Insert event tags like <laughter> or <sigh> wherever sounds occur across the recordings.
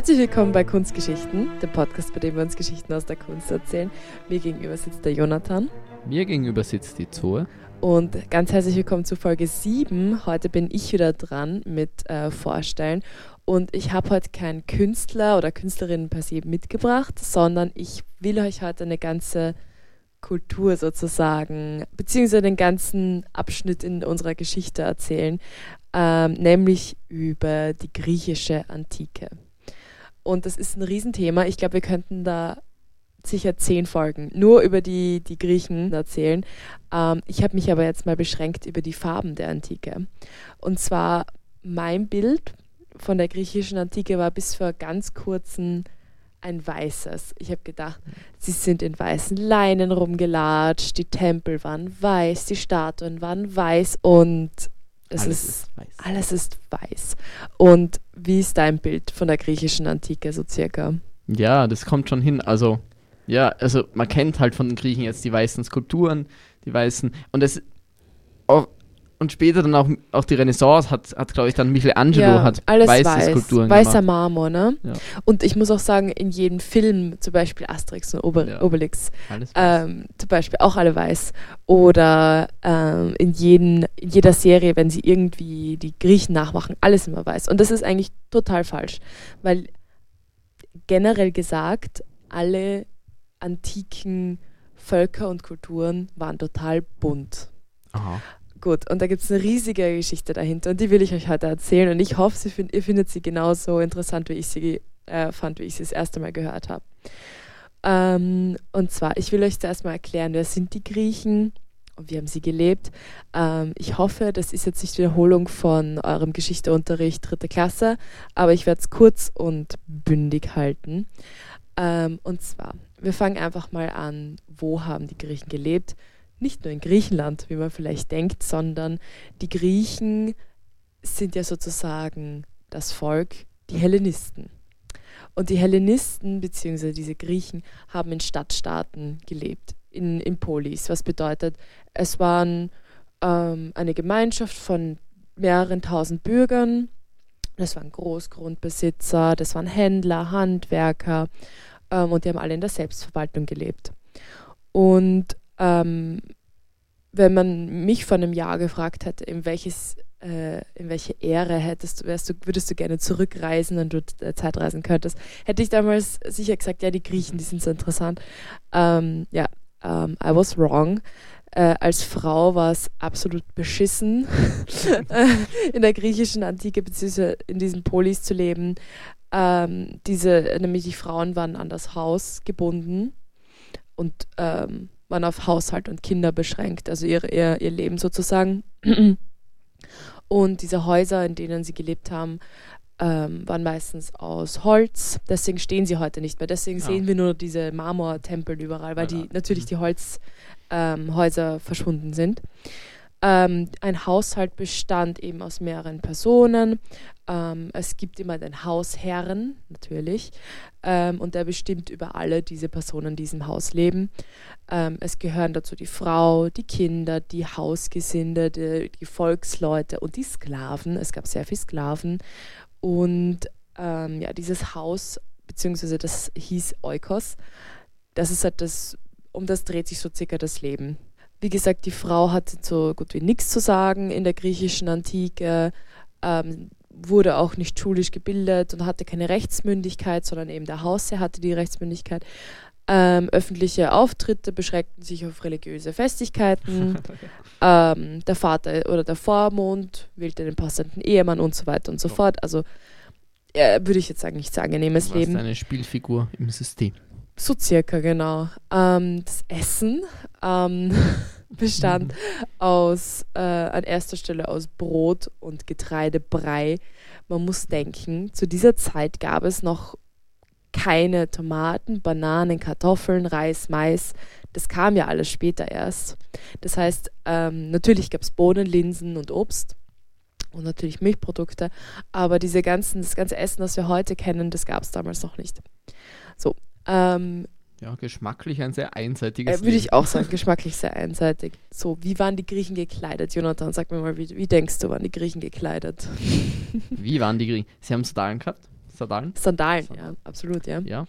Herzlich willkommen bei Kunstgeschichten, dem Podcast, bei dem wir uns Geschichten aus der Kunst erzählen. Mir gegenüber sitzt der Jonathan. Mir gegenüber sitzt die Zoe. Und ganz herzlich willkommen zu Folge 7. Heute bin ich wieder dran mit äh, Vorstellen. Und ich habe heute keinen Künstler oder Künstlerin per se mitgebracht, sondern ich will euch heute eine ganze Kultur sozusagen, beziehungsweise den ganzen Abschnitt in unserer Geschichte erzählen, ähm, nämlich über die griechische Antike. Und das ist ein Riesenthema. Ich glaube, wir könnten da sicher zehn Folgen nur über die, die Griechen erzählen. Ähm, ich habe mich aber jetzt mal beschränkt über die Farben der Antike. Und zwar mein Bild von der griechischen Antike war bis vor ganz kurzen ein weißes. Ich habe gedacht, sie sind in weißen Leinen rumgelatscht, die Tempel waren weiß, die Statuen waren weiß und es Alles ist, ist weiß. alles ist weiß. Und wie ist dein Bild von der griechischen Antike so circa? Ja, das kommt schon hin. Also, ja, also man kennt halt von den Griechen jetzt die weißen Skulpturen, die weißen. Und es und später dann auch, auch die Renaissance hat, hat glaube ich, dann Michelangelo hat alles weiße weiß, Skulpturen weißer gemacht. Marmor, ne? Ja. Und ich muss auch sagen, in jedem Film, zum Beispiel Asterix und Ober Ja. Obelix, ähm, zum Beispiel auch alle weiß. Oder ähm, in, jeden, in jeder Serie, wenn sie irgendwie die Griechen nachmachen, alles immer weiß. Und das ist eigentlich total falsch, weil generell gesagt, alle antiken Völker und Kulturen waren total bunt. Aha. Gut, und da gibt es eine riesige Geschichte dahinter und die will ich euch heute erzählen und ich hoffe, find, ihr findet sie genauso interessant, wie ich sie äh, fand, wie ich sie das erste Mal gehört habe. Ähm, und zwar, ich will euch zuerst mal erklären, wer sind die Griechen und wie haben sie gelebt. Ähm, ich hoffe, das ist jetzt nicht Wiederholung von eurem Geschichteunterricht dritte Klasse, aber ich werde es kurz und bündig halten. Ähm, und zwar, wir fangen einfach mal an, wo haben die Griechen gelebt? Nicht nur in Griechenland, wie man vielleicht denkt, sondern die Griechen sind ja sozusagen das Volk, die Hellenisten. Und die Hellenisten bzw. diese Griechen haben in Stadtstaaten gelebt, in, in Polis, was bedeutet, es waren ähm, eine Gemeinschaft von mehreren tausend Bürgern, das waren Großgrundbesitzer, das waren Händler, Handwerker ähm, und die haben alle in der Selbstverwaltung gelebt. Und ähm, wenn man mich vor einem Jahr gefragt hätte, in welches äh, in welche Ära hättest wärst du, würdest du gerne zurückreisen und du äh, Zeitreisen könntest, hätte ich damals sicher gesagt, ja, die Griechen, die sind so interessant. Ähm, ja, ähm, I was wrong. Äh, als Frau war es absolut beschissen, <laughs> in der griechischen Antike bzw. in diesen Polis zu leben. Ähm, diese, nämlich die Frauen waren an das Haus gebunden und ähm, waren auf Haushalt und Kinder beschränkt, also ihr, ihr, ihr Leben sozusagen. Und diese Häuser, in denen sie gelebt haben, ähm, waren meistens aus Holz. Deswegen stehen sie heute nicht mehr. Deswegen Ja. sehen wir nur diese Marmortempel überall, weil die Ja. natürlich Mhm. die Holzhäuser ähm, verschwunden sind. Ähm, ein Haushalt bestand eben aus mehreren Personen. Ähm, es gibt immer den Hausherren, natürlich, ähm, und der bestimmt über alle diese Personen, die in diesem Haus leben. Ähm, es gehören dazu die Frau, die Kinder, die Hausgesinde, die, die Volksleute und die Sklaven. Es gab sehr viele Sklaven. Und ähm, ja, dieses Haus, beziehungsweise das hieß Eukos, das ist halt das, um das dreht sich so circa das Leben. Wie gesagt, die Frau hatte so gut wie nichts zu sagen in der griechischen Antike, ähm, wurde auch nicht schulisch gebildet und hatte keine Rechtsmündigkeit, sondern eben der Hausherr hatte die Rechtsmündigkeit. Ähm, öffentliche Auftritte beschränkten sich auf religiöse Festigkeiten. <laughs> ähm, der Vater oder der Vormund wählte den passenden Ehemann und so weiter und so So. fort. Also äh, würde ich jetzt sagen, nichts angenehmes Du warst Leben. eine Spielfigur im System. So circa, genau. Ähm, das Essen ähm, <laughs> bestand aus, äh, an erster Stelle aus Brot und Getreidebrei. Man muss denken, zu dieser Zeit gab es noch keine Tomaten, Bananen, Kartoffeln, Reis, Mais. Das kam ja alles später erst. Das heißt, ähm, natürlich gab es Bohnen, Linsen und Obst und natürlich Milchprodukte, aber diese ganzen, das ganze Essen, das wir heute kennen, das gab es damals noch nicht. So, ähm, Ja, geschmacklich ein sehr einseitiges äh, Würde ich auch sagen, geschmacklich sehr einseitig. So, wie waren die Griechen gekleidet? Jonathan, sag mir mal, wie, wie denkst du, waren die Griechen gekleidet? <laughs> Wie waren die Griechen? Sie haben Sandalen gehabt. Sandalen. Sandalen, Sandalen. ja, absolut, ja. Ja.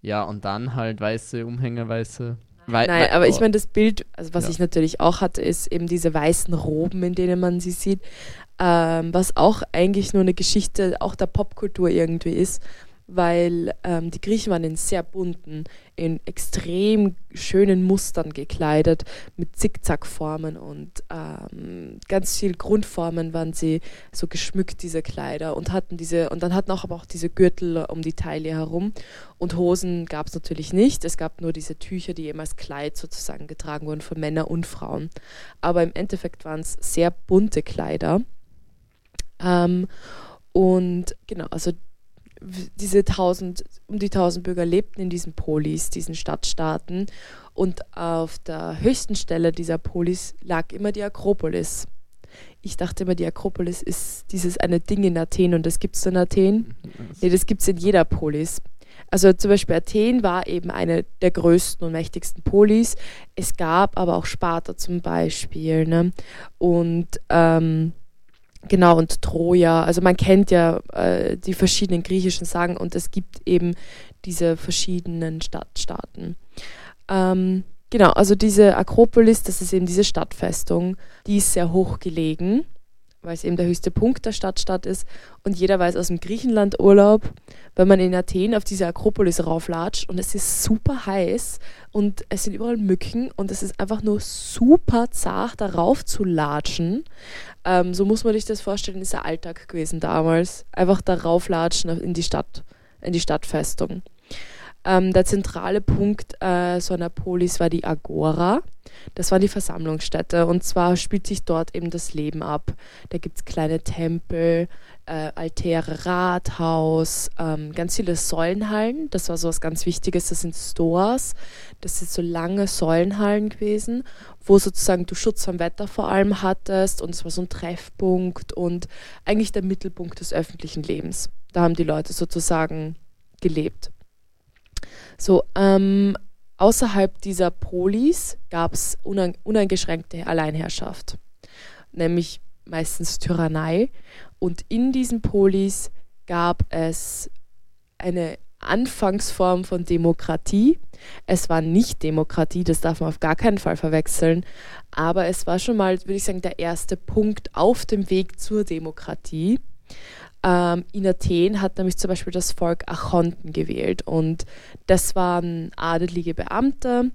Ja, und dann halt weiße Umhänge, weiße. Wei Nein, aber ich oh, meine, das Bild, also was Ja. ich natürlich auch hatte, ist eben diese weißen Roben, in denen man sie sieht, ähm, was auch eigentlich nur eine Geschichte auch der Popkultur irgendwie ist, weil ähm, die Griechen waren in sehr bunten, in extrem schönen Mustern gekleidet, mit Zickzackformen und ähm, ganz viel Grundformen waren sie so geschmückt, diese Kleider, und hatten diese, und dann hatten auch aber auch diese Gürtel um die Taille herum. Und Hosen gab es natürlich nicht. Es gab nur diese Tücher, die eben als Kleid sozusagen getragen wurden von Männern und Frauen. Aber im Endeffekt waren es sehr bunte Kleider. Ähm, und genau, also diese 1000, um die 1000 Bürger lebten in diesen Polis, diesen Stadtstaaten. Und auf der höchsten Stelle dieser Polis lag immer die Akropolis. Ich dachte immer, die Akropolis ist dieses eine Ding in Athen und das gibt es in Athen. Nee, das gibt es in jeder Polis. Also zum Beispiel Athen war eben eine der größten und mächtigsten Polis. Es gab aber auch Sparta zum Beispiel. Ne? Und ähm, genau, und Troja. Also man kennt ja äh, die verschiedenen griechischen Sagen und es gibt eben diese verschiedenen Stadtstaaten. Ähm, genau, also diese Akropolis, das ist eben diese Stadtfestung, die ist sehr hoch gelegen, weil es eben der höchste Punkt der Stadtstadt ist. Und jeder weiß aus dem Griechenland-Urlaub, wenn man in Athen auf diese Akropolis rauflatscht und es ist super heiß und es sind überall Mücken und es ist einfach nur super zart, darauf zu latschen. Ähm, so muss man sich das vorstellen, ist der Alltag gewesen damals. Einfach darauf latschen in die Stadt, in die Stadtfestung. Ähm, der zentrale Punkt äh, so einer Polis war die Agora. Das war die Versammlungsstätte und zwar spielt sich dort eben das Leben ab. Da gibt es kleine Tempel, äh, Altäre, Rathaus, ähm, ganz viele Säulenhallen. Das war so was ganz Wichtiges. Das sind Stores. Das sind so lange Säulenhallen gewesen, wo sozusagen du Schutz vom Wetter vor allem hattest und es war so ein Treffpunkt und eigentlich der Mittelpunkt des öffentlichen Lebens. Da haben die Leute sozusagen gelebt. So, ähm, außerhalb dieser Polis gab es unein uneingeschränkte Alleinherrschaft, nämlich meistens Tyrannei. Und in diesen Polis gab es eine Anfangsform von Demokratie. Es war nicht Demokratie, das darf man auf gar keinen Fall verwechseln, aber es war schon mal, würde ich sagen, der erste Punkt auf dem Weg zur Demokratie. Ähm, in Athen hat nämlich zum Beispiel das Volk Achonten gewählt und das waren adelige Beamte,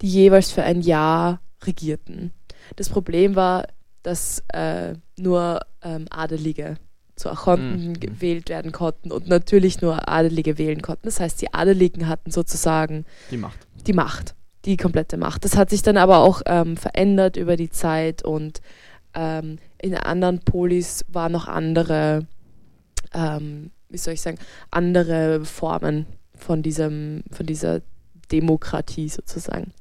die jeweils für ein Jahr regierten. Das Problem war, dass äh, nur ähm, Adelige zu Achonten Mhm. gewählt werden konnten und natürlich nur Adelige wählen konnten. Das heißt, die Adeligen hatten sozusagen Die Macht. die Macht, die komplette Macht. Das hat sich dann aber auch ähm, verändert über die Zeit und ähm, in anderen Polis waren noch andere, ähm, wie soll ich sagen, andere Formen von, diesem, von dieser Demokratie sozusagen.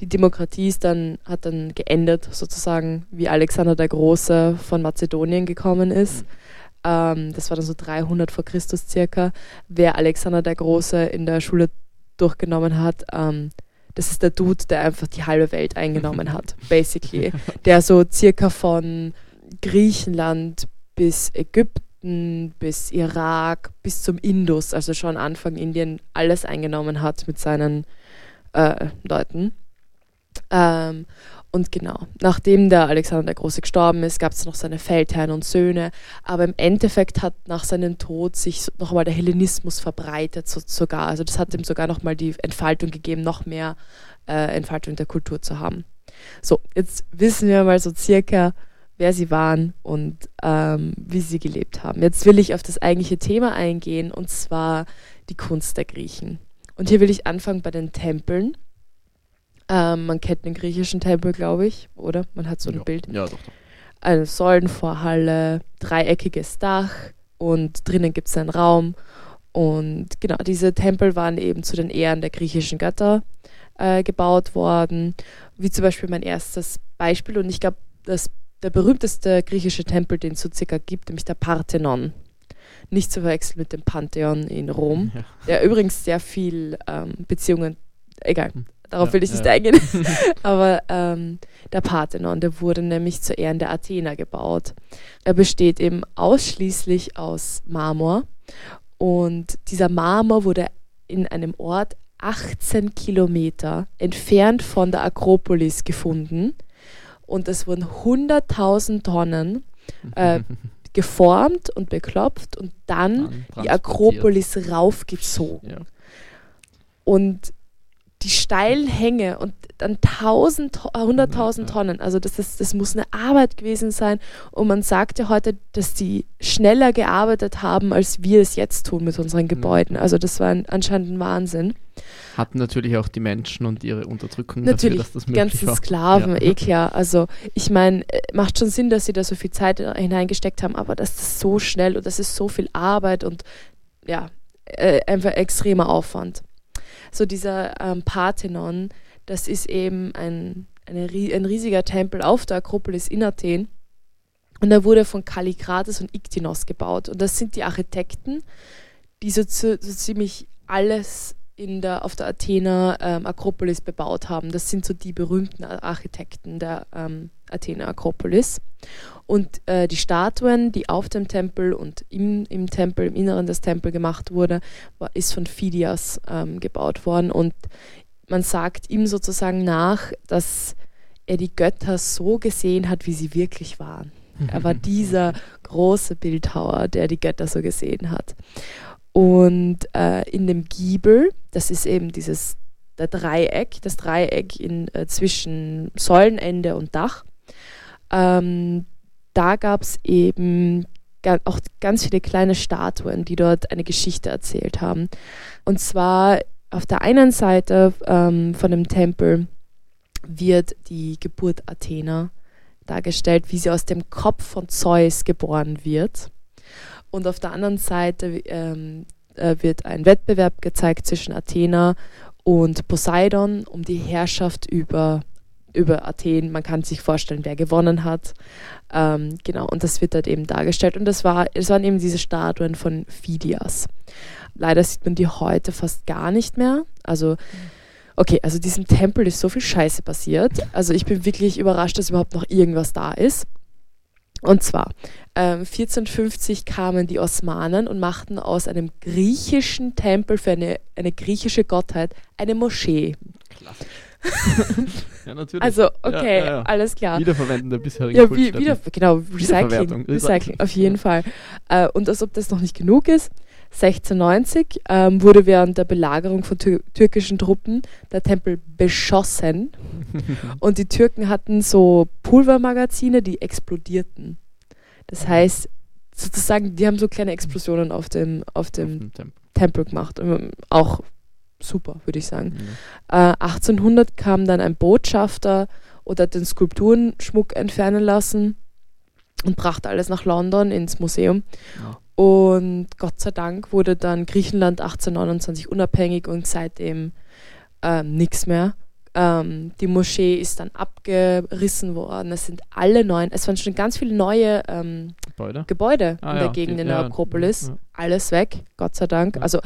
Die Demokratie ist dann, hat dann geendet, sozusagen, wie Alexander der Große von Mazedonien gekommen ist. Ähm, das war dann so 300 vor Christus circa. Wer Alexander der Große in der Schule durchgenommen hat, ähm, das ist der Dude, der einfach die halbe Welt eingenommen hat, basically. Der so circa von Griechenland bis Ägypten, bis Irak, bis zum Indus, also schon Anfang Indien, alles eingenommen hat mit seinen äh, Leuten. Ähm, und genau, nachdem der Alexander der Große gestorben ist, gab es noch seine Feldherren und Söhne. Aber im Endeffekt hat nach seinem Tod sich nochmal der Hellenismus verbreitet, so, sogar. Also das hat ihm sogar nochmal die Entfaltung gegeben, noch mehr äh, Entfaltung der Kultur zu haben. So, jetzt wissen wir mal so circa, wer sie waren und ähm, wie sie gelebt haben. Jetzt will ich auf das eigentliche Thema eingehen, und zwar die Kunst der Griechen. Und hier will ich anfangen bei den Tempeln. Ähm, man kennt den griechischen Tempel, glaube ich, oder? Man hat so ein ja. Bild. Ja, doch. doch. Eine Säulenvorhalle, dreieckiges Dach und drinnen gibt es einen Raum. Und genau, diese Tempel waren eben zu den Ehren der griechischen Götter äh, gebaut worden. Wie zum Beispiel mein erstes Beispiel. Und ich glaube, dass der berühmteste griechische Tempel, den es so circa gibt, nämlich der Parthenon. Nicht zu verwechseln mit dem Pantheon in Rom, Ja. der übrigens sehr viel ähm, Beziehungen, egal, Hm. darauf Ja, will ich nicht ja. eingehen. <laughs> <laughs> Aber ähm, der Parthenon, der wurde nämlich zu Ehren der Athener gebaut. Er besteht eben ausschließlich aus Marmor Und dieser Marmor wurde in einem Ort 18 Kilometer entfernt von der Akropolis gefunden. Und es wurden 100.000 Tonnen äh, <laughs> geformt und beklopft und dann, dann die Akropolis raufgezogen. Ja. Und die steilen Hänge und dann 1000, 100.000 Tonnen. Also das, ist, das muss eine Arbeit gewesen sein. Und man sagt ja heute, dass die schneller gearbeitet haben, als wir es jetzt tun mit unseren Gebäuden. Also das war ein, anscheinend ein Wahnsinn. Hatten natürlich auch die Menschen und ihre Unterdrückung natürlich, dafür, dass das möglich die ganzen war. Sklaven, ja. eh klar. Also ich meine, äh, macht schon Sinn, dass sie da so viel Zeit hineingesteckt haben, aber das ist so schnell und das ist so viel Arbeit und ja, äh, einfach extremer Aufwand so dieser ähm, Parthenon, das ist eben ein, eine, ein riesiger Tempel auf der Akropolis in Athen. Und er wurde von Kallikrates und Iktinos gebaut. Und das sind die Architekten, die so, so ziemlich alles in der, auf der Athener ähm, Akropolis bebaut haben. Das sind so die berühmten Architekten der ähm, Athener Akropolis. Und äh, die Statuen, die auf dem Tempel und im, im Tempel, im Inneren des Tempels gemacht wurde, war, ist von Phidias ähm, gebaut worden. Und man sagt ihm sozusagen nach, dass er die Götter so gesehen hat, wie sie wirklich waren. Er war <laughs> dieser große Bildhauer, der die Götter so gesehen hat. Und äh, in dem Giebel, das ist eben dieses der Dreieck, das Dreieck in, äh, zwischen Säulenende und Dach, ähm, da gab es eben auch ganz viele kleine Statuen, die dort eine Geschichte erzählt haben. Und zwar auf der einen Seite ähm, von dem Tempel wird die Geburt Athena dargestellt, wie sie aus dem Kopf von Zeus geboren wird. Und auf der anderen Seite ähm, äh, wird ein Wettbewerb gezeigt zwischen Athena und Poseidon um die Herrschaft über über Athen. Man kann sich vorstellen, wer gewonnen hat. Ähm, genau, und das wird dort eben dargestellt. Und das, war, das waren eben diese Statuen von Phidias. Leider sieht man die heute fast gar nicht mehr. Also, okay, also diesem Tempel ist so viel Scheiße passiert. Also ich bin wirklich überrascht, dass überhaupt noch irgendwas da ist. Und zwar, ähm, 1450 kamen die Osmanen und machten aus einem griechischen Tempel für eine, eine griechische Gottheit eine Moschee. Klasse. <laughs> ja, natürlich. Also, okay, ja, ja, alles klar. Wiederverwenden der bisherigen ja, wie, wieder, Genau, Recycling. Recycling, auf jeden Fall. Äh, und als ob das noch nicht genug ist, 1690 ähm, wurde während der Belagerung von tür türkischen Truppen der Tempel beschossen. <laughs> und die Türken hatten so Pulvermagazine, die explodierten. Das heißt, sozusagen, die haben so kleine Explosionen auf dem, auf dem, auf dem Tempel. Tempel gemacht. Auch super, würde ich sagen. Mhm. Äh, 1800 kam dann ein Botschafter oder hat den Skulpturenschmuck entfernen lassen und brachte alles nach London ins Museum. Ja. Und Gott sei Dank wurde dann Griechenland 1829 unabhängig und seitdem ähm, nichts mehr. Ähm, die Moschee ist dann abgerissen worden. Es sind alle neuen, es waren schon ganz viele neue ähm, Gebäude, Gebäude ah, in der ja, Gegend die, in der ja, Akropolis. Ja. Alles weg, Gott sei Dank. Also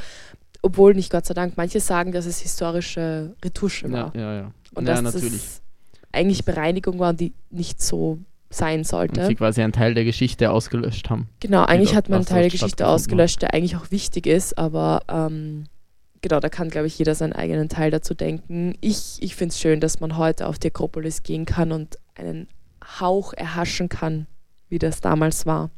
obwohl nicht Gott sei Dank, manche sagen, dass es historische Retusche war. Ja, ja, ja. Und dass natürlich. es eigentlich Bereinigung war, die nicht so sein sollte. Und sie quasi einen Teil der Geschichte ausgelöscht haben. Genau, eigentlich hat man einen Teil der Geschichte ausgelöscht, der eigentlich auch wichtig ist, aber ähm, genau, da kann, glaube ich, jeder seinen eigenen Teil dazu denken. Ich, ich finde es schön, dass man heute auf die Akropolis gehen kann und einen Hauch erhaschen kann, wie das damals war.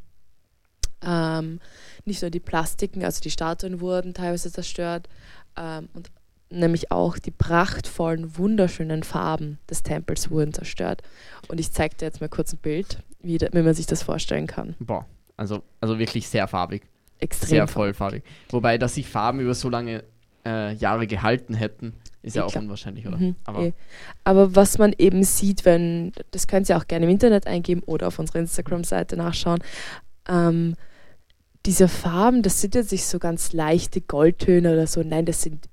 Ähm, nicht nur die Plastiken, also die Statuen wurden teilweise zerstört, ähm, und nämlich auch die prachtvollen, wunderschönen Farben des Tempels wurden zerstört. Und ich zeige dir jetzt mal kurz ein Bild, wie, wie man sich das vorstellen kann. Boah, also, also wirklich sehr farbig. Extrem. Sehr vollfarbig. Wobei, dass sich Farben über so lange äh, Jahre gehalten hätten, ist ja auch klar. unwahrscheinlich, oder? Mhm, Aber, eh. Aber was man eben sieht, wenn, das könnt ihr auch gerne im Internet eingeben oder auf unserer Instagram-Seite nachschauen, ähm, diese Farben, das sind jetzt nicht so ganz leichte Goldtöne oder so. Nein, das sind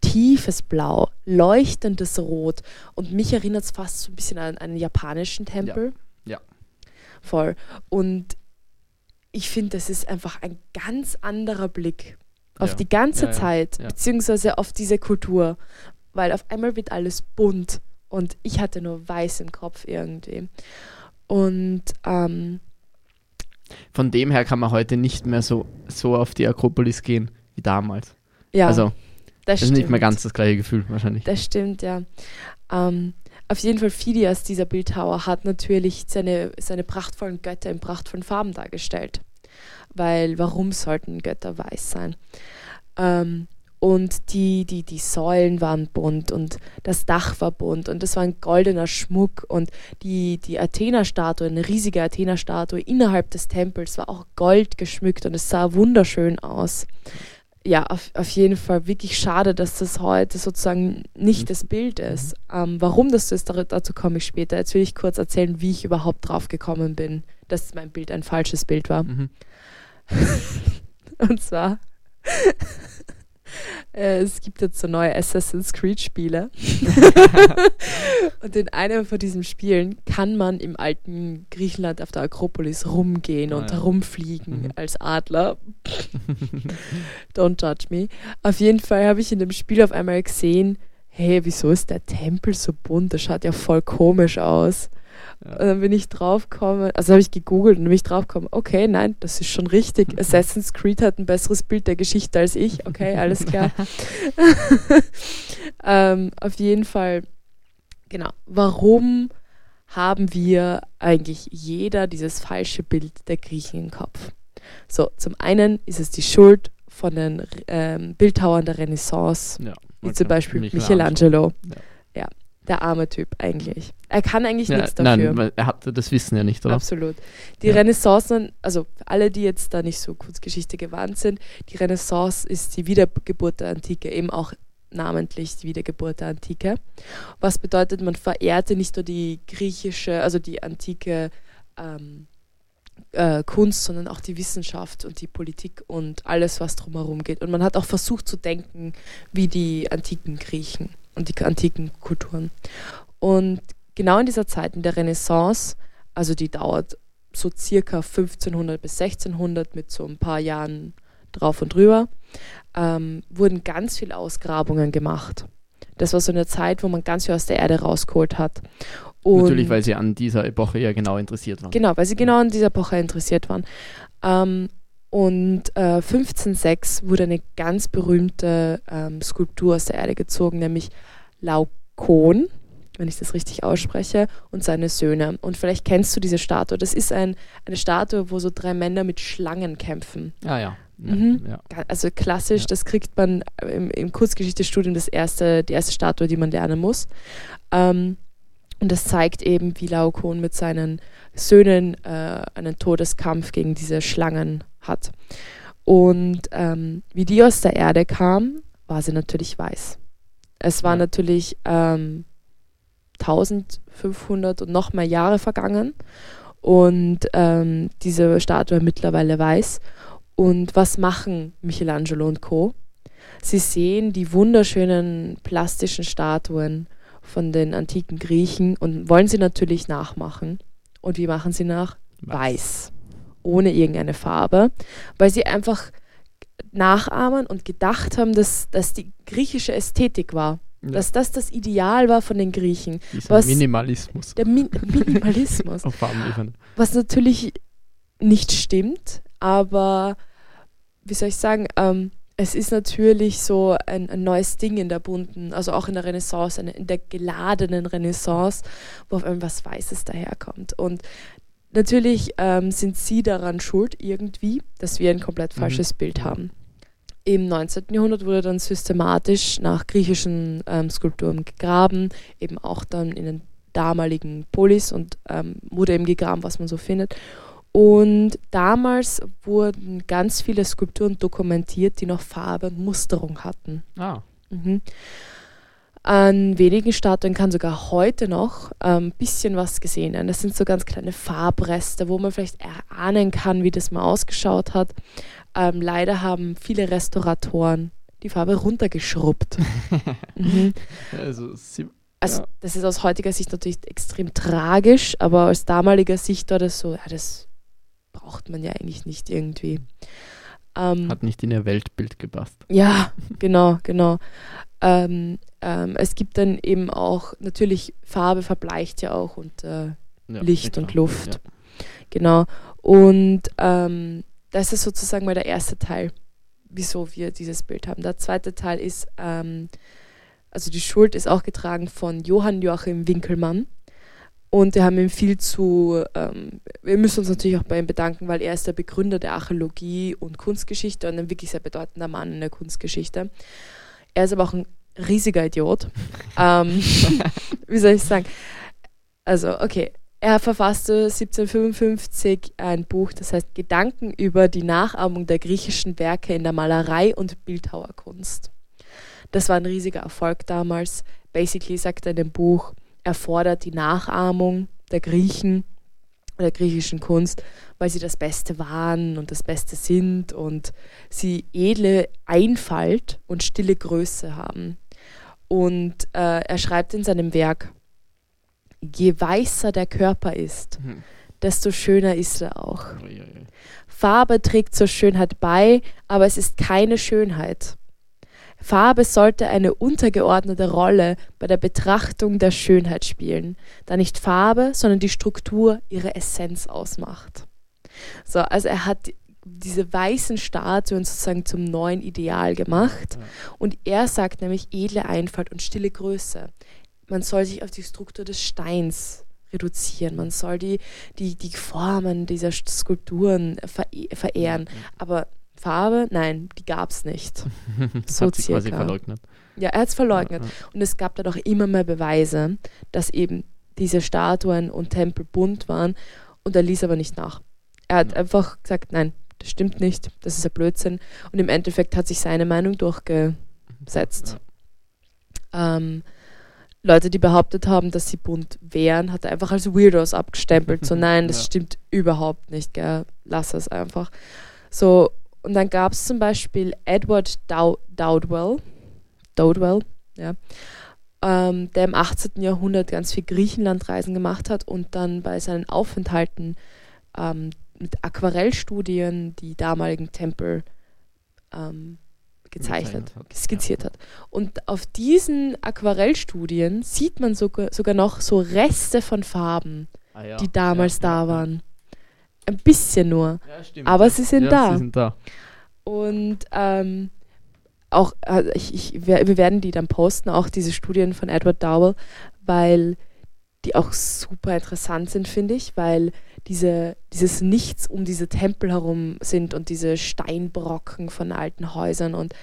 tiefes Blau, leuchtendes Rot. Und mich erinnert es fast so ein bisschen an einen japanischen Tempel. Ja. ja. Voll. Und ich finde, das ist einfach ein ganz anderer Blick auf ja. die ganze ja, Zeit, beziehungsweise auf diese Kultur. Weil auf einmal wird alles bunt und ich hatte nur weiß im Kopf irgendwie. Und ähm, von dem her kann man heute nicht mehr so, so auf die Akropolis gehen wie damals. Ja, also, das das ist stimmt. nicht mehr ganz das gleiche Gefühl wahrscheinlich. Das stimmt, ja. Ähm, auf jeden Fall, Phidias, dieser Bildhauer, hat natürlich seine, seine prachtvollen Götter in prachtvollen Farben dargestellt. Weil warum sollten Götter weiß sein? Ähm, und die, die, die Säulen waren bunt und das Dach war bunt und es war ein goldener Schmuck und die, die Athena-Statue, eine riesige Athena-Statue innerhalb des Tempels war auch gold geschmückt und es sah wunderschön aus. Ja, auf, auf jeden Fall wirklich schade, dass das heute sozusagen nicht das Bild ist. Ähm, warum das so ist, dazu komme ich später. Jetzt will ich kurz erzählen, wie ich überhaupt drauf gekommen bin, dass mein Bild ein falsches Bild war. Mhm. <laughs> Und zwar, <laughs> es gibt jetzt so neue Assassin's Creed-Spiele. <laughs> und in einem von diesen Spielen kann man im alten Griechenland auf der Akropolis rumgehen Ah, und ja. herumfliegen Mhm. als Adler. Don't judge me. Auf jeden Fall habe ich in dem Spiel auf einmal gesehen, hey, wieso ist der Tempel so bunt? Das schaut ja voll komisch aus. Ja. Und dann bin ich draufgekommen, also habe ich gegoogelt und bin ich draufgekommen, okay, nein, das ist schon richtig. <laughs> Assassin's Creed hat ein besseres Bild der Geschichte als ich. Okay, alles klar. <laughs> <laughs> ähm, auf jeden Fall, genau. Warum haben wir eigentlich jeder dieses falsche Bild der Griechen im Kopf? So, zum einen ist es die Schuld von den ähm, Bildhauern der Renaissance, Ja, wie zum Beispiel Michelangelo. Ja. Ja, der arme Typ eigentlich. Er kann eigentlich Ja, nichts dafür. nein, er hatte das Wissen ja nicht, oder? Absolut. Die Ja. Renaissance, also alle, die jetzt da nicht so Kunstgeschichte gewandt sind, die Renaissance ist die Wiedergeburt der Antike, eben auch namentlich die Wiedergeburt der Antike. Was bedeutet, man verehrte nicht nur die griechische, also die antike ähm, äh, Kunst, sondern auch die Wissenschaft und die Politik und alles, was drumherum geht. Und man hat auch versucht zu denken wie die antiken Griechen und die antiken Kulturen. Und genau in dieser Zeit, in der Renaissance, also die dauert so circa 1500 bis 1600 mit so ein paar Jahren drauf und drüber, ähm, wurden ganz viele Ausgrabungen gemacht. Das war so eine Zeit, wo man ganz viel aus der Erde rausgeholt hat. Und Natürlich, weil sie an dieser Epoche ja genau interessiert waren. Genau, weil sie genau an dieser Epoche interessiert waren. Ähm, und äh, 1506 wurde eine ganz berühmte ähm, Skulptur aus der Erde gezogen, nämlich Laukon, wenn ich das richtig ausspreche, und seine Söhne. Und vielleicht kennst du diese Statue. Das ist ein, eine Statue, wo so drei Männer mit Schlangen kämpfen. Ah ja. ja, Mhm. ja. Also klassisch, Ja. das kriegt man im, im Kurzgeschichtestudium das erste, die erste Statue, die man lernen muss. Ähm, und das zeigt eben, wie Laokoon mit seinen Söhnen äh, einen Todeskampf gegen diese Schlangen hat. Und ähm, wie die aus der Erde kam, war sie natürlich weiß. Es waren Ja. natürlich ähm, 1500 und noch mehr Jahre vergangen. Und ähm, diese Statue mittlerweile weiß. Und was machen Michelangelo und Co? Sie sehen die wunderschönen plastischen Statuen von den antiken Griechen und wollen sie natürlich nachmachen. Und wie machen sie nach? Weiß. Ohne irgendeine Farbe, weil sie einfach nachahmen und gedacht haben, dass das die griechische Ästhetik war. Ja. Dass das das Ideal war von den Griechen. Dieser was- Minimalismus. Der Min <laughs> Minimalismus. Was natürlich nicht stimmt, aber wie soll ich sagen, ähm, es ist natürlich so ein, ein neues Ding in der bunten, also auch in der Renaissance, in der geladenen Renaissance, wo auf einmal was Weißes daherkommt. Und natürlich ähm, sind sie daran schuld irgendwie, dass wir ein komplett Mhm. falsches Bild haben. Im 19. Jahrhundert wurde dann systematisch nach griechischen ähm, Skulpturen gegraben, eben auch dann in den damaligen Polis und ähm, wurde eben gegraben, was man so findet. Und damals wurden ganz viele Skulpturen dokumentiert, die noch Farbe und Musterung hatten. Ah, Mhm. An wenigen Statuen kann sogar heute noch ein ähm, bisschen was gesehen werden. Das sind so ganz kleine Farbreste, wo man vielleicht erahnen kann, wie das mal ausgeschaut hat. Ähm, leider haben viele Restauratoren die Farbe runtergeschrubbt. <laughs> mhm. also sie, Also Ja. das ist aus heutiger Sicht natürlich extrem tragisch, aber aus damaliger Sicht war das so, ja, das braucht man ja eigentlich nicht irgendwie. Ähm, hat nicht in ihr Weltbild gepasst. ja, genau, genau. Ähm, ähm, es gibt dann eben auch, natürlich, Farbe verbleicht ja auch und äh, Ja, Licht ja, und klar. Luft. Genau. Und ähm, das ist sozusagen mal der erste Teil, wieso wir dieses Bild haben. Der zweite Teil ist, ähm, also die Schuld ist auch getragen von Johann Joachim Winkelmann. Und wir haben ihm viel zu, ähm, wir müssen uns natürlich auch bei ihm bedanken, weil er ist der Begründer der Archäologie und Kunstgeschichte und ein wirklich sehr bedeutender Mann in der Kunstgeschichte. Er ist aber auch ein riesiger Idiot. <laughs> ähm, <laughs> wie soll ich sagen? Also, okay. Er verfasste 1755 ein Buch, das heißt Gedanken über die Nachahmung der griechischen Werke in der Malerei und Bildhauerkunst. Das war ein riesiger Erfolg damals. Basically sagt er in dem Buch, er fordert die Nachahmung der Griechen der griechischen Kunst, weil sie das Beste waren und das Beste sind und sie edle Einfalt und stille Größe haben. Und äh, er schreibt in seinem Werk, je weißer der Körper ist, mhm. desto schöner ist er auch. Farbe trägt zur Schönheit bei, aber es ist keine Schönheit. Farbe sollte eine untergeordnete Rolle bei der Betrachtung der Schönheit spielen, da nicht Farbe, sondern die Struktur ihre Essenz ausmacht. So, also er hat diese weißen Statuen sozusagen zum neuen Ideal gemacht. Und er sagt nämlich edle Einfalt und stille Größe. Man soll sich auf die Struktur des Steins reduzieren. Man soll die, die, die Formen dieser Skulpturen verehren. Aber Farbe, nein, die gab es nicht. <laughs> so hat sie quasi verleugnet. Ja, er hat es verleugnet. Ja, ja. Und es gab dann auch immer mehr Beweise, dass eben diese Statuen und Tempel bunt waren. Und er ließ aber nicht nach. Er hat ja. einfach gesagt, nein, das stimmt nicht, das ist ein Blödsinn. Und im Endeffekt hat sich seine Meinung durchgesetzt. Ähm, Leute, die behauptet haben, dass sie bunt wären, hat er einfach als Weirdos abgestempelt. So, <laughs> nein, das stimmt überhaupt nicht, gell? lass es einfach. So, und dann gab es zum Beispiel Edward Dow Dowdwell, Dowdwell ja, ähm, der im 18. Jahrhundert ganz viel Griechenlandreisen gemacht hat und dann bei seinen Aufenthalten ähm, mit Aquarellstudien die damaligen Tempel ähm, gezeichnet, hat. skizziert ja. hat. Und auf diesen Aquarellstudien sieht man sogar, sogar noch so Reste von Farben, ah, ja. die damals ja, da waren. Ein bisschen nur. aber sie sind, da. sie sind da. Und ähm, auch, also ich, ich, wir, wir werden die dann posten, auch diese Studien von Edward Dowell, weil die auch super interessant sind, finde ich, weil diese, dieses Nichts um diese Tempel herum sind und diese Steinbrocken von alten Häusern und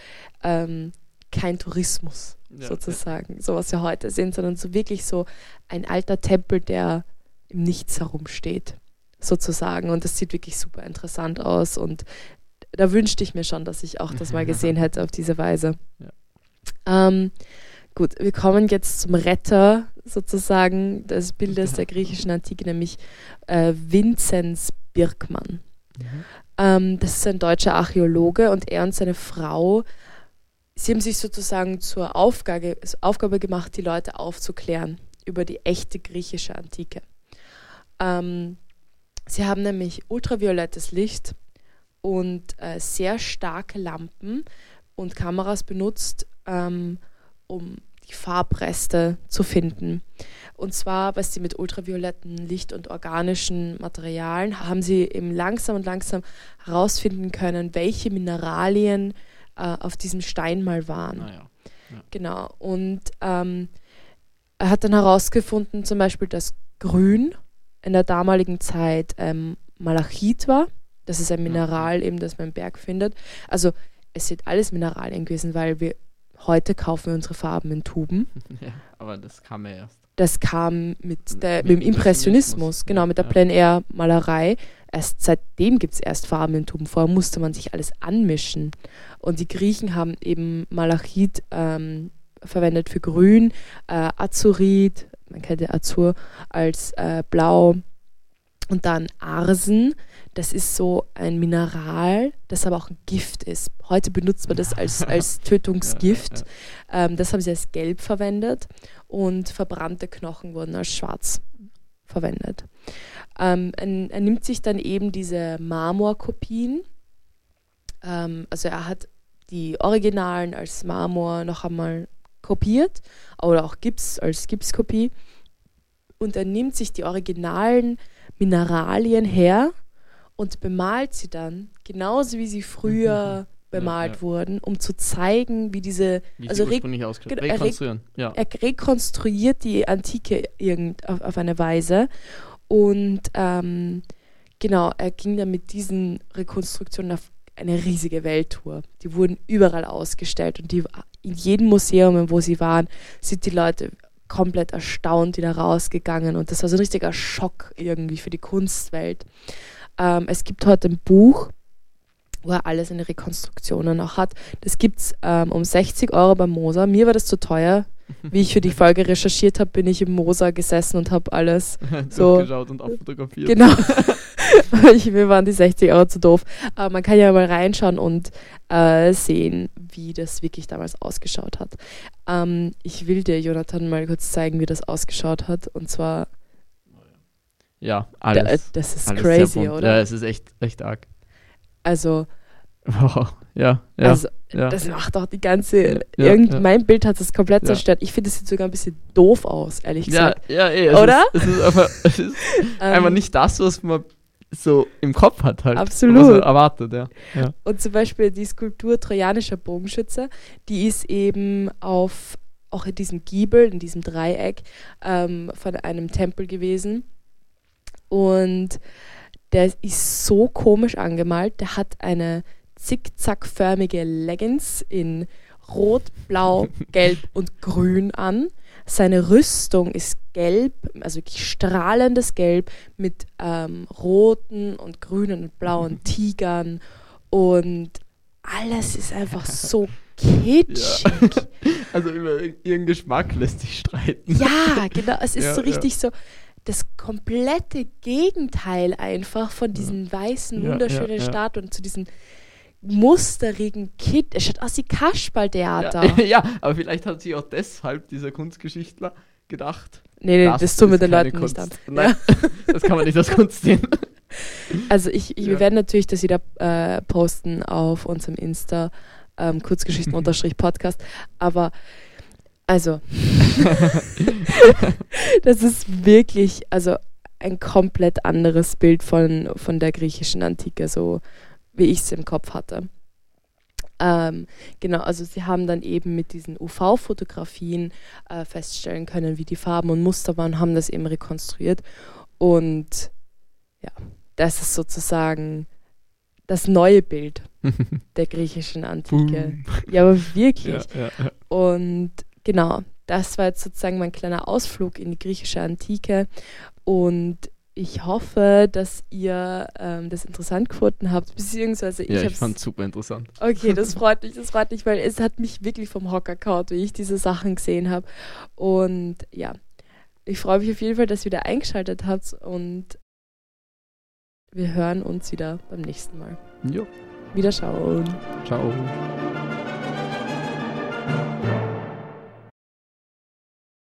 ähm, kein Tourismus ja, sozusagen, ja. so was wir heute sind, sondern so wirklich so ein alter Tempel, der im Nichts herumsteht, sozusagen. Und das sieht wirklich super interessant aus und da wünschte ich mir schon, dass ich auch das mal <laughs> gesehen hätte auf diese Weise. Ja. Ähm, gut, wir kommen jetzt zum Retter sozusagen des Bildes der <laughs> griechischen Antike, nämlich äh, Vinzenz Birkmann. Mhm. Ähm, das ist ein deutscher Archäologe und er und seine Frau, sie haben sich sozusagen zur Aufgabe, Aufgabe gemacht, die Leute aufzuklären über die echte griechische Antike. Ähm, sie haben nämlich ultraviolettes Licht und äh, sehr starke Lampen und Kameras benutzt, ähm, um die Farbreste zu finden. Und zwar, was sie mit ultraviolettem Licht und organischen Materialien haben sie eben langsam und langsam herausfinden können, welche Mineralien äh, auf diesem Stein mal waren. Ah, ja. Ja. Genau. Und ähm, er hat dann herausgefunden, zum Beispiel, dass Grün in der damaligen Zeit ähm, Malachit war. Das ist ein Mineral, eben, das man im Berg findet. Also es sind alles Mineralien gewesen, weil wir Heute kaufen wir unsere Farben in Tuben. <laughs> Ja, aber das kam ja erst. Das kam mit, der, mit, mit dem Impressionismus, genau, mit der ja. Plein-Air-Malerei. Erst seitdem gibt es erst Farben in Tuben. Vorher musste man sich alles anmischen. Und die Griechen haben eben Malachit ähm, verwendet für Grün, äh, Azurit, man kennt ja Azur als äh, Blau und dann Arsen das ist so ein Mineral, das aber auch ein Gift ist. Heute benutzt man das als, <laughs> als Tötungsgift. Ja, ja, ähm, das haben sie als gelb verwendet und verbrannte Knochen wurden als schwarz verwendet. Ähm, er, er, nimmt sich dann eben diese Marmorkopien. Ähm, also er hat die Originalen als Marmor noch einmal kopiert oder auch Gips als Gipskopie und er nimmt sich die originalen Mineralien her und bemalt sie dann, genauso wie sie früher bemalt ja. wurden, um zu zeigen, wie diese, Wie also re genau, er re- Rekonstruieren, ja. er rekonstruiert die Antike irgend, auf, auf eine Weise. Und ähm, genau, er ging dann mit diesen Rekonstruktionen auf eine riesige Welttour. Die wurden überall ausgestellt und die, in jedem Museum, wo sie waren, sind die Leute komplett erstaunt wieder rausgegangen. Und das war so ein richtiger Schock irgendwie für die Kunstwelt. Ähm, es gibt heute ein Buch, wo er alle seine Rekonstruktionen auch hat. Das gibt es ähm, um 60 Euro beim Moser. Mir war das zu teuer. Wie ich für die Folge recherchiert habe, bin ich im Moser gesessen und habe alles <laughs> so- durchgeschaut und abfotografiert. Genau. <laughs> <laughs> ich, mir waren die 60 Euro zu doof. Aber man kann ja mal reinschauen und äh, sehen, wie das wirklich damals ausgeschaut hat. Ähm, ich will dir, Jonathan, mal kurz zeigen, wie das ausgeschaut hat. Und zwar, Ja, da, alles. das ist alles crazy, oder? Ja, es ist echt, echt arg. Also, Wow. Ja, ja. also ja. das macht auch die ganze. Ja, ja, irgend, ja. Mein Bild hat das komplett Ja. zerstört. Ich finde, es sieht sogar ein bisschen doof aus, ehrlich ja, gesagt. ja, eh, es Oder? Ist, es ist, einfach, es ist <laughs> Ähm, einfach nicht das, was man so im Kopf hat halt. Absolut. Was erwartet, ja. ja. Und zum Beispiel die Skulptur Trojanischer Bogenschütze, die ist eben auf, auch in diesem Giebel, in diesem Dreieck ähm, von einem Tempel gewesen. Und der ist so komisch angemalt. Der hat eine zickzackförmige Leggings in Rot, Blau, Gelb und Grün an. Seine Rüstung ist gelb, also wirklich strahlendes Gelb mit ähm, roten und grünen und blauen Tigern. Und alles ist einfach <laughs> so kitschig. <laughs> Also über ihren Geschmack lässt sich streiten. Ja, genau. Es ist Ja, so ja. richtig so das komplette Gegenteil einfach von diesen weißen, Ja, wunderschönen ja, ja. Statuen zu diesen musterigen Kit. Es schaut aus wie Kasperltheater. Ja, <laughs> ja, aber vielleicht hat sich auch deshalb dieser Kunstgeschichtler gedacht. Nee, nee, das, tun wir den Leuten Kunst. nicht an. Nein, <laughs> das kann man nicht als Kunst sehen. <laughs> Also ich, ich wir Ja. werden natürlich das wieder äh, posten auf unserem Insta, ähm, Kurzgeschichten-Podcast. Aber also, das ist wirklich, also ein komplett anderes Bild von, von der griechischen Antike, so wie ich es im Kopf hatte. Ähm, genau, also sie haben dann eben mit diesen UV-Fotografien äh, feststellen können, wie die Farben und Muster waren, haben das eben rekonstruiert. Und ja, das ist sozusagen das neue Bild <laughs> der griechischen Antike. Ja, aber wirklich. Ja, ja, ja. Und genau, das war jetzt sozusagen mein kleiner Ausflug in die griechische Antike. Und ich hoffe, dass ihr ähm, das interessant gefunden habt, beziehungsweise ich ja, ich fand es super interessant. Okay, das <laughs> freut mich, das freut mich, weil es hat mich wirklich vom Hocker kaut, wie ich diese Sachen gesehen habe. Und ja, ich freue mich auf jeden Fall, dass ihr wieder eingeschaltet habt und wir hören uns wieder beim nächsten Mal. Jo, Wiederschauen. ciao.